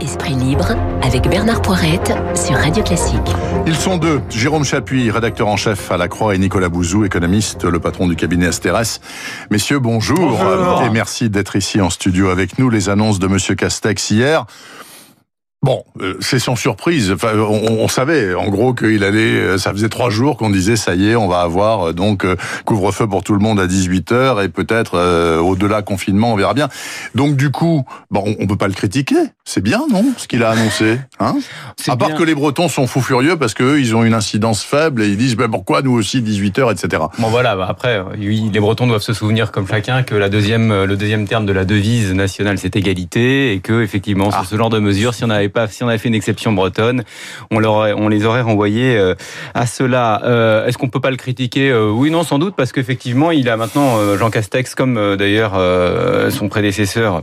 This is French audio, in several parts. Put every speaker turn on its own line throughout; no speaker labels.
Esprit libre avec Bernard Poirette sur Radio Classique.
Ils sont deux, Jérôme Chapuis, rédacteur en chef à La Croix, et Nicolas Bouzou, économiste, le patron du cabinet Asteres. Messieurs, bonjour,
bonjour.
et merci d'être ici en studio avec nous. Les annonces de Monsieur Castex hier. Bon, euh, c'est sans surprise. Enfin, on, on savait, en gros, qu'il allait. euh, Ça faisait trois jours qu'on disait, ça y est, on va avoir euh, donc euh, couvre-feu pour tout le monde à 18 h et peut-être euh, au-delà confinement, on verra bien. Donc du coup, bon, on, on peut pas le critiquer. C'est bien, non, ce qu'il a annoncé, hein? À part
bien.
que les Bretons sont fous furieux parce qu'eux, ils ont une incidence faible et ils disent, ben pourquoi nous aussi 18 h etc.
Bon voilà, bah après, euh, oui, les Bretons doivent se souvenir comme chacun que la deuxième, euh, le deuxième terme de la devise nationale c'est égalité et que effectivement sur ce genre de mesures, si on si on avait fait une exception bretonne, on, les aurait renvoyés euh, à cela. Euh, Est-ce qu'on peut pas le critiquer? Euh, Oui, non, sans doute parce qu'effectivement, il a maintenant Jean Castex comme d'ailleurs son prédécesseur.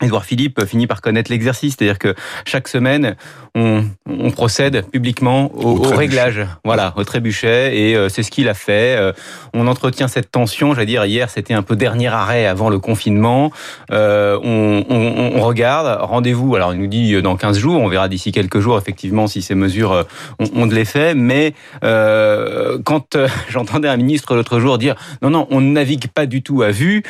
Édouard Philippe finit par connaître l'exercice, c'est-à-dire que chaque semaine, on, on procède publiquement au,
Au
au
trébuchet.
réglage, voilà, au trébuchet, et euh, c'est ce qu'il a fait. Euh, on entretient cette tension, j'allais dire, hier c'était un peu dernier arrêt avant le confinement. Euh, on, on- on regarde, rendez-vous, alors il nous dit dans 15 jours, on verra d'ici quelques jours effectivement si ces mesures ont, de l'effet, mais quand j'entendais un ministre l'autre jour dire non, non, on ne navigue pas du tout à vue,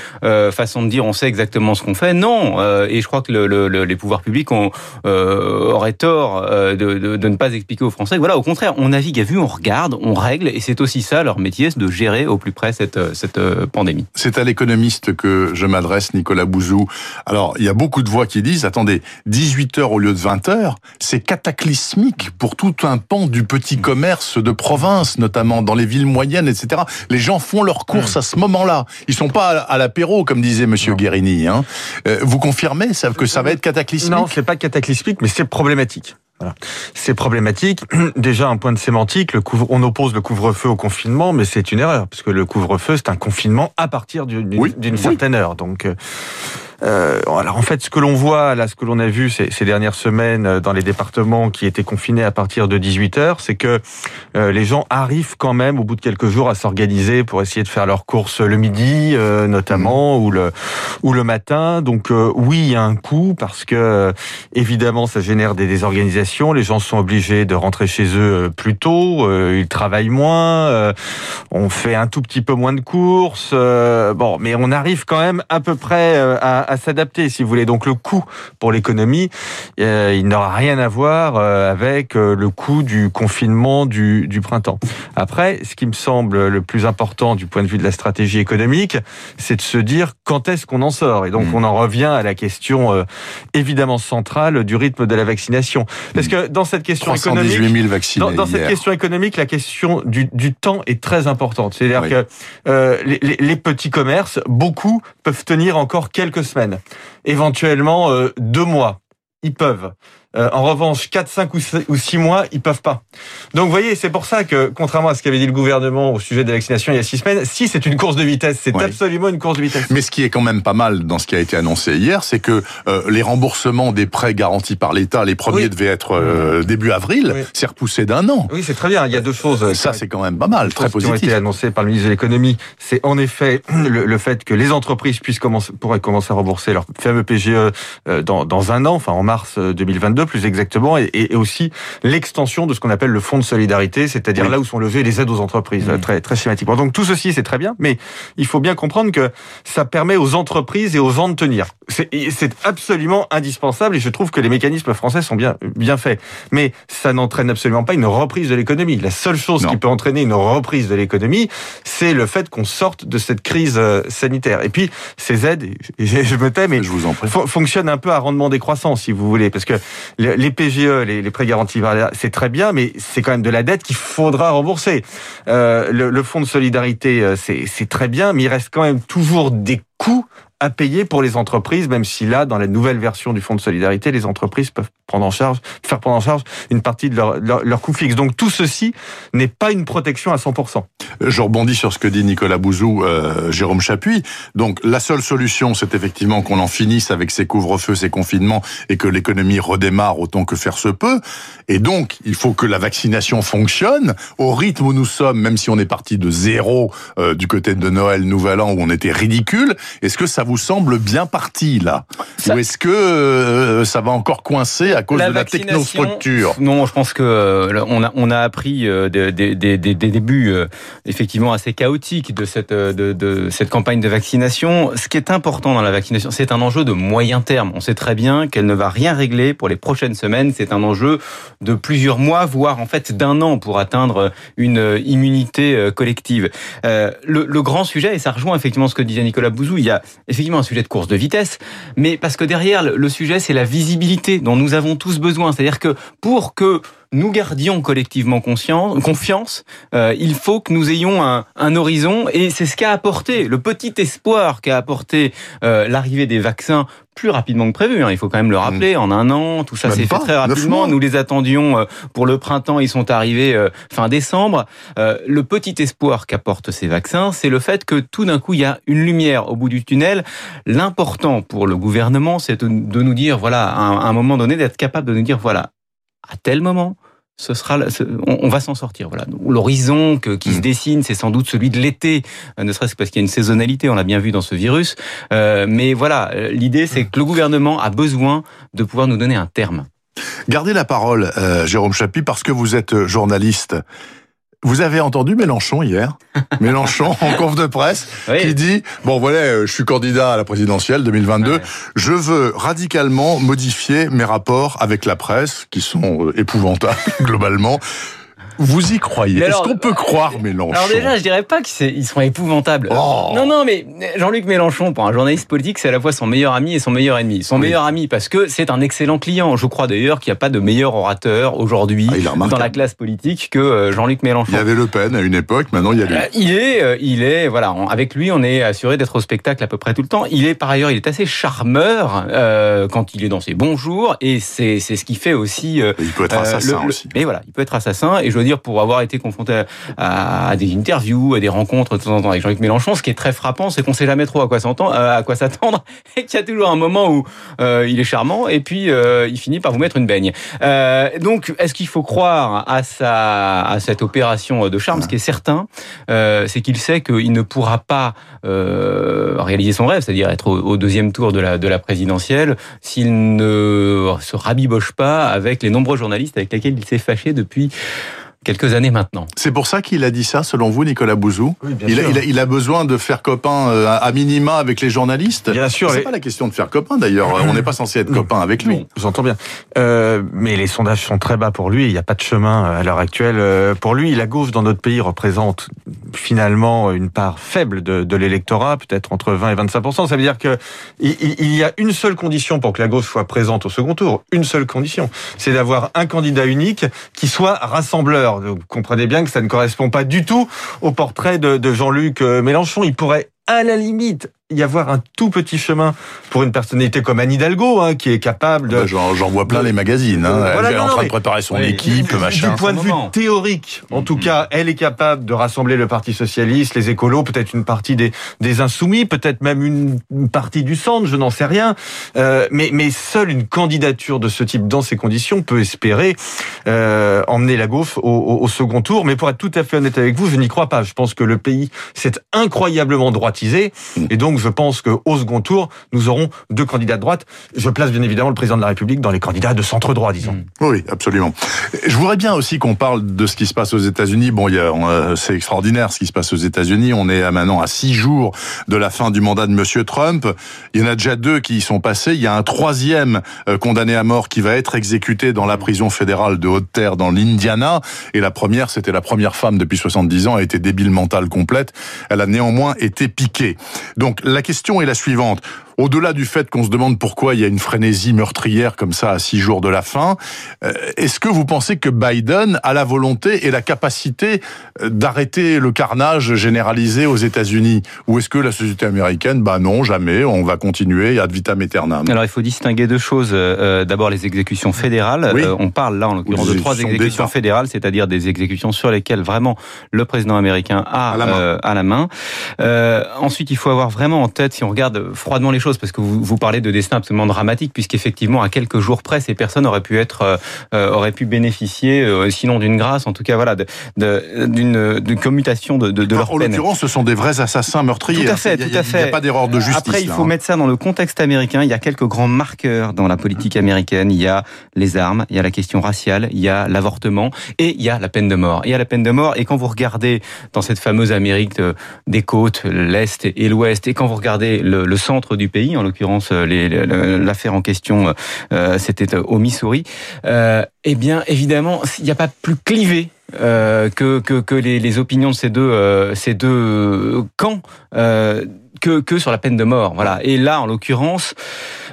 façon de dire on sait exactement ce qu'on fait, non, et je crois que le- le- le- les pouvoirs publics ont, auraient tort euh, de, de- de ne pas expliquer aux Français voilà, au contraire, on navigue à vue, on regarde, on règle, et c'est aussi ça leur métier, c'est de gérer au plus près cette, euh, cette euh, pandémie.
C'est à l'économiste que je m'adresse, Nicolas Bouzou. Alors, il y a beaucoup de voix qui disent, attendez, 18 heures au lieu de 20 heures, c'est cataclysmique pour tout un pan du petit commerce de province, notamment dans les villes moyennes, etc. Les gens font leurs courses à ce moment-là. Ils sont pas à l'apéro, comme disait Monsieur Guérini. Hein. Vous confirmez ça, que ça va être cataclysmique?
Non, c'est pas cataclysmique, mais c'est problématique. Voilà. C'est problématique. Déjà, un point de sémantique, le couvre, on oppose le couvre-feu au confinement, mais c'est une erreur, parce que le couvre-feu, c'est un confinement à partir d'une
Oui, oui.
certaine heure. Donc, euh, alors en fait, ce que l'on voit, là, ce que l'on a vu ces, ces dernières semaines euh, dans les départements qui étaient confinés à partir de 18 heures, c'est que euh, les gens arrivent quand même, au bout de quelques jours, à s'organiser pour essayer de faire leurs courses le midi, euh, notamment, ou le ou le matin. Donc euh, oui, il y a un coût parce que euh, évidemment, ça génère des désorganisations. Les gens sont obligés de rentrer chez eux plus tôt. euh, ils travaillent moins. euh, on fait un tout petit peu moins de courses. euh, bon, mais on arrive quand même à peu près à, à s'adapter, si vous voulez. Donc le coût pour l'économie, euh, il n'aura rien à voir euh, avec euh, le coût du confinement du, du printemps. Après, ce qui me semble le plus important du point de vue de la stratégie économique, c'est de se dire quand est-ce qu'on en sort. Et donc
Mm.
on en revient à la question évidemment centrale du rythme de la vaccination. Parce que dans cette question
318
économique,
000 vaccinés
dans, dans cette question économique, la question du, du temps est très importante. C'est-à-dire
Oui.
que les, les- les petits commerces, beaucoup peuvent tenir encore quelques semaines, éventuellement euh, deux mois. Ils peuvent. Euh, en revanche, 4, 5 ou 6 ou six mois, ils peuvent pas. Donc, vous voyez, c'est pour ça que, contrairement à ce qu'avait dit le gouvernement au sujet de la vaccination il y a six semaines, si c'est une course de vitesse, c'est
Oui.
absolument une course de vitesse.
Mais ce qui est quand même pas mal dans ce qui a été annoncé hier, c'est que euh, les remboursements des prêts garantis par l'État, les premiers
Oui.
devaient être euh, début avril,
Oui.
c'est repoussé d'un an.
Oui, c'est très bien. Il y a deux choses.
Ça, c'est quand même pas mal, très
choses qui ont
positif.
été annoncées par le ministre de l'économie, c'est en effet le, le fait que les entreprises puissent commencer, pourraient commencer à rembourser leur fameux PGE euh, dans, dans un an, enfin en mars euh, 2022 plus exactement, et, et aussi l'extension de ce qu'on appelle le fonds de solidarité, c'est-à-dire
Oui.
là où sont levées les aides aux entreprises, euh, très, très schématiquement. Donc tout ceci, c'est très bien, mais il faut bien comprendre que ça permet aux entreprises et aux gens de tenir. C'est absolument indispensable et je trouve que les mécanismes français sont bien, bien faits. Mais ça n'entraîne absolument pas une reprise de l'économie. La seule chose
Non.
qui peut entraîner une reprise de l'économie, c'est le fait qu'on sorte de cette crise euh, sanitaire. Et puis, ces aides, je me tais, mais
Je vous en prie.
fon- fonctionnent un peu à rendement décroissant, si vous voulez, parce que les PGE, les, les prêts garantis c'est très bien, mais c'est quand même de la dette qu'il faudra rembourser. Euh, le, le fonds de solidarité, euh, c'est très bien, mais il reste quand même toujours des coûts à payer pour les entreprises, même si là, dans la nouvelle version du fonds de solidarité, les entreprises peuvent prendre en charge, faire prendre en charge une partie de leur, leur, leur coût fixe. Donc tout ceci n'est pas une protection à 100%.
Je rebondis sur ce que dit Nicolas Bouzou, euh, Jérôme Chapuis. Donc la seule solution, c'est effectivement qu'on en finisse avec ces couvre-feux, ces confinements, et que l'économie redémarre autant que faire se peut. Et donc, il faut que la vaccination fonctionne au rythme où nous sommes, même si on est parti de zéro euh, du côté de Noël, Nouvel An, où on était ridicule. Est-ce que ça vous semble bien parti là
Ça-
Ou est-ce que euh, ça va encore coincer à cause de la
vaccination-
technostructure?
Non, je pense que euh, on a on a appris euh, des, des, des, des- débuts euh, effectivement assez chaotiques de cette euh, de, de cette campagne de vaccination. Ce qui est important dans la vaccination, c'est un enjeu de moyen terme. On sait très bien qu'elle ne va rien régler pour les prochaines semaines. C'est un enjeu de plusieurs mois, voire en fait d'un an pour atteindre une immunité collective. Euh, le, le grand sujet, et ça rejoint effectivement ce que disait Nicolas Bouzou, il y a effectivement un sujet de course de vitesse, mais parce que derrière, le- sujet, c'est la visibilité dont nous avons tous besoin. C'est-à-dire que pour que nous gardions collectivement confiance, euh, il faut que nous ayons un, un horizon, et c'est ce qu'a apporté, le petit espoir qu'a apporté euh, l'arrivée des vaccins plus rapidement que prévu. hein. Il faut quand même le rappeler, en un an, tout ça s'est fait très rapidement. Nous les attendions euh, pour le printemps, ils sont arrivés euh, fin décembre. Euh, le petit espoir qu'apportent ces vaccins, c'est le fait que tout d'un coup, il y a une lumière au bout du tunnel. L'important pour le gouvernement, c'est de, de nous dire, voilà, à un moment donné, d'être capable de nous dire, voilà, à tel moment, ce sera, on, va s'en sortir. Voilà, l'horizon qui se
Mm.
dessine, c'est sans doute celui de l'été, euh, ne serait-ce que parce qu'il y a une saisonnalité, on l'a bien vu dans ce virus. Euh, mais voilà, euh, l'idée, c'est que le gouvernement a besoin de pouvoir nous donner un terme.
Gardez la parole, euh, Jérôme Chapuis, parce que vous êtes journaliste. Vous avez entendu Mélenchon hier Mélenchon en conf de presse
Oui.
qui dit bon voilà euh, je suis candidat à la présidentielle 2022
Ouais.
je veux radicalement modifier mes rapports avec la presse qui sont euh, épouvantables globalement vous y croyez est-ce qu'on peut croire Mélenchon
Alors déjà, je dirais pas qu'ils sont épouvantables.
Oh.
Non, non, mais Jean-Luc Mélenchon, pour un journaliste politique, c'est à la fois son meilleur ami et son meilleur ennemi. Son
Oui.
meilleur ami parce que c'est un excellent client. Je crois d'ailleurs qu'il n'y a pas de meilleur orateur aujourd'hui
Ah,
dans la classe politique que euh, Jean-Luc Mélenchon.
il y avait Le Pen à une époque maintenant il y a lui
Euh, Il est, euh, il est, voilà, avec lui, on est assuré d'être au spectacle à peu près tout le temps. Il est par ailleurs, il est assez charmeur euh, quand il est dans ses bons jours, et c'est ce qui fait aussi. euh,
il peut être
euh,
assassin
le-
aussi
Mais voilà, il peut être assassin. Et je dire, pour avoir été confronté à, à des interviews, à des rencontres de temps en temps avec Jean-Luc Mélenchon, ce qui est très frappant, c'est qu'on sait jamais trop à quoi s'entendre, euh, à quoi s'attendre, et qu'il y a toujours un moment où euh, il est charmant, et puis euh, il finit par vous mettre une baigne. Euh, donc, est-ce qu'il faut croire à sa à cette opération de charme? Ce qui est certain, euh, c'est qu'il sait qu'il ne pourra pas euh, réaliser son rêve, c'est-à-dire être au, au deuxième tour de la de la présidentielle, s'il ne se rabiboche pas avec les nombreux journalistes avec lesquels il s'est fâché depuis quelques années maintenant.
c'est pour ça qu'il a dit ça selon vous Nicolas Bouzou
Oui, bien
il a,
sûr.
il, a, il a besoin de faire copain euh, à minima avec les journalistes
Bien sûr,
c'est
les-
pas la question de faire copain d'ailleurs on n'est pas censé être copain avec lui
J'entends bien. Euh, mais les sondages sont très bas pour lui. Il n'y a pas de chemin euh, à l'heure actuelle pour lui. La gauche dans notre pays représente finalement une part faible de, de l'électorat, peut-être entre 20 et 25 Ça veut dire que il- il y a une seule condition pour que la gauche soit présente au second tour. Une seule condition, c'est d'avoir un candidat unique qui soit rassembleur. Vous comprenez bien que ça ne correspond pas du tout au portrait de, de Jean-Luc euh, Mélenchon. Il pourrait à la limite y avoir un tout petit chemin pour une personnalité comme Anne Hidalgo, hein, qui est capable de,
Bah, J'en j'en vois plein les magazines. Hein.
Voilà,
Elle est
non,
en train
mais-
de préparer son
Oui.
équipe,
du
machin.
point de vue
moment.
théorique, en tout
Mhm.
cas, elle est capable de rassembler le Parti socialiste, les écolos, peut-être une partie des, des insoumis, peut-être même une, une partie du centre, je n'en sais rien. Euh, mais, mais seule une candidature de ce type dans ces conditions peut espérer euh, emmener la gauche au, au- au second tour. Mais pour être tout à fait honnête avec vous, je n'y crois pas. Je pense que le pays s'est incroyablement et donc je pense que au second tour, nous aurons deux candidats de droite. Je place bien évidemment le président de la République dans les candidats de centre droit, disons.
Mm.
Oui, absolument. Je voudrais bien aussi qu'on parle de ce qui se passe aux États-Unis. Bon, euh, c'est extraordinaire ce qui se passe aux États-Unis. On est maintenant à six jours de la fin du mandat de Monsieur Trump. Il y en a déjà deux qui y sont passés. Il y a un troisième euh, condamné à mort qui va être exécuté dans la prison fédérale de Haute-Terre dans l'Indiana. Et la première, c'était la première femme depuis 70 ans, a été débile mentale complète. Elle a néanmoins été piquée. Donc la question est la suivante. Au-delà du fait qu'on se demande pourquoi il y a une frénésie meurtrière comme ça à six jours de la fin, euh, est-ce que vous pensez que Biden a la volonté et la capacité euh, d'arrêter le carnage généralisé aux États-Unis? Ou est-ce que la société américaine, bah non, jamais, on va continuer ad vitam aeternam?
Alors il faut distinguer deux choses. Euh, D'abord les exécutions fédérales.
Oui.
Euh, on parle là en l'occurrence de trois
exécutions
fédérales, c'est-à-dire des exécutions sur lesquelles vraiment le président américain a
À la main.
euh, à la main. Euh, ensuite il faut avoir vraiment en tête, si on regarde froidement les choses, parce que vous, vous parlez de destin absolument dramatique, puisqu'effectivement, à quelques jours près, ces personnes auraient pu être, euh, auraient pu bénéficier, euh, sinon d'une grâce, en tout cas, voilà, d'une de, commutation de, de, de leur
en
peine.
En l'occurrence, ce sont des vrais assassins meurtriers.
Tout à fait,
tout
à fait.
Il n'y a pas d'erreur de justice.
Après, il faut
là,
mettre ça dans le contexte américain. Il y a quelques grands marqueurs dans la politique américaine. Il y a les armes, il y a la question raciale, il y a l'avortement et il y a la peine de mort. Il y a la peine de mort. Et quand vous regardez dans cette fameuse Amérique des côtes, l'Est et l'Ouest, et quand vous regardez le, le centre du pays, en l'occurrence l'affaire en question, euh, c'était au Missouri, euh, eh bien évidemment, il n'y a pas plus clivé euh, que, que, que les, les, opinions de ces deux, euh, ces deux camps euh, que, que sur la peine de mort. Voilà. Et là, en l'occurrence,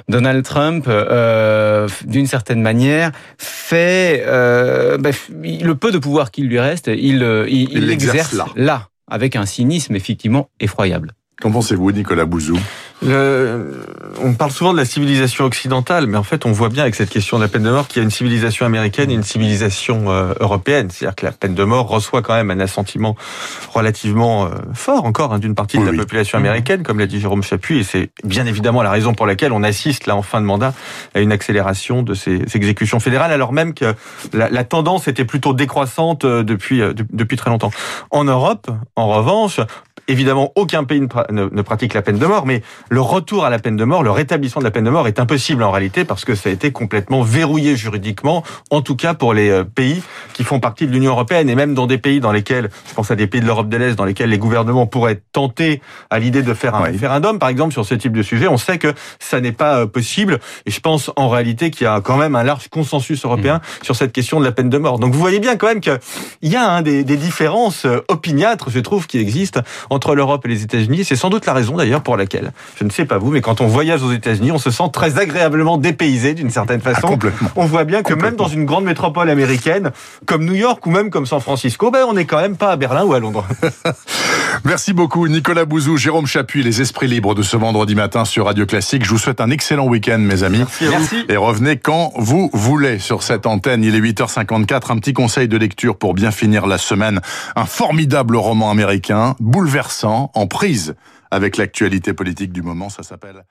Donald Trump, euh, d'une certaine manière, fait euh, bah, le peu de pouvoir qu'il lui reste, il, il, là. là, avec un cynisme effectivement effroyable.
Qu'en pensez-vous, Nicolas Bouzou?
Le, on parle souvent de la civilisation occidentale, mais en fait, on voit bien avec cette question de la peine de mort qu'il y a une civilisation américaine et une civilisation euh, européenne. C'est-à-dire que la peine de mort reçoit quand même un assentiment relativement euh, fort encore hein, d'une partie oui, de la oui. population américaine, comme l'a dit Jérôme Chapuis, et c'est bien évidemment la raison pour laquelle on assiste là en fin de mandat à une accélération de ces exécutions fédérales, alors même que la, la tendance était plutôt décroissante euh, depuis depuis très longtemps. En Europe, en revanche, évidemment, aucun pays ne, pra ne, ne, pratique la peine de mort, mais le retour à la peine de mort, le rétablissement de la peine de mort est impossible en réalité parce que ça a été complètement verrouillé juridiquement, en tout cas pour les pays qui font partie de l'Union européenne et même dans des pays dans lesquels, je pense à des pays de l'Europe de l'Est, dans lesquels les gouvernements pourraient tenter à l'idée de faire un référendum, par exemple, sur ce type de sujet. On sait que ça n'est pas possible et je pense en réalité qu'il y a quand même un large consensus européen mmh. sur cette question de la peine de mort. Donc vous voyez bien quand même qu'il y a hein, des, des différences opiniâtres, je trouve, qui existent entre l'Europe et les États-Unis. C'est sans doute la raison d'ailleurs pour laquelle, je ne sais pas vous, mais quand on voyage aux États-Unis, on se sent très agréablement dépaysé d'une certaine façon.
Ah,
on voit bien que même dans une grande métropole américaine, comme New York ou même comme San Francisco, ben on n'est quand même pas à Berlin ou à Londres.
Merci beaucoup Nicolas Bouzou, Jérôme Chapuis, les esprits libres de ce vendredi matin sur Radio Classique. Je vous souhaite un excellent week-end mes amis.
Merci, Merci.
Et revenez quand vous voulez sur cette antenne. Il est 8h54. Un petit conseil de lecture pour bien finir la semaine. Un formidable roman américain, bouleversant, en prise avec l'actualité politique du moment. Ça s'appelle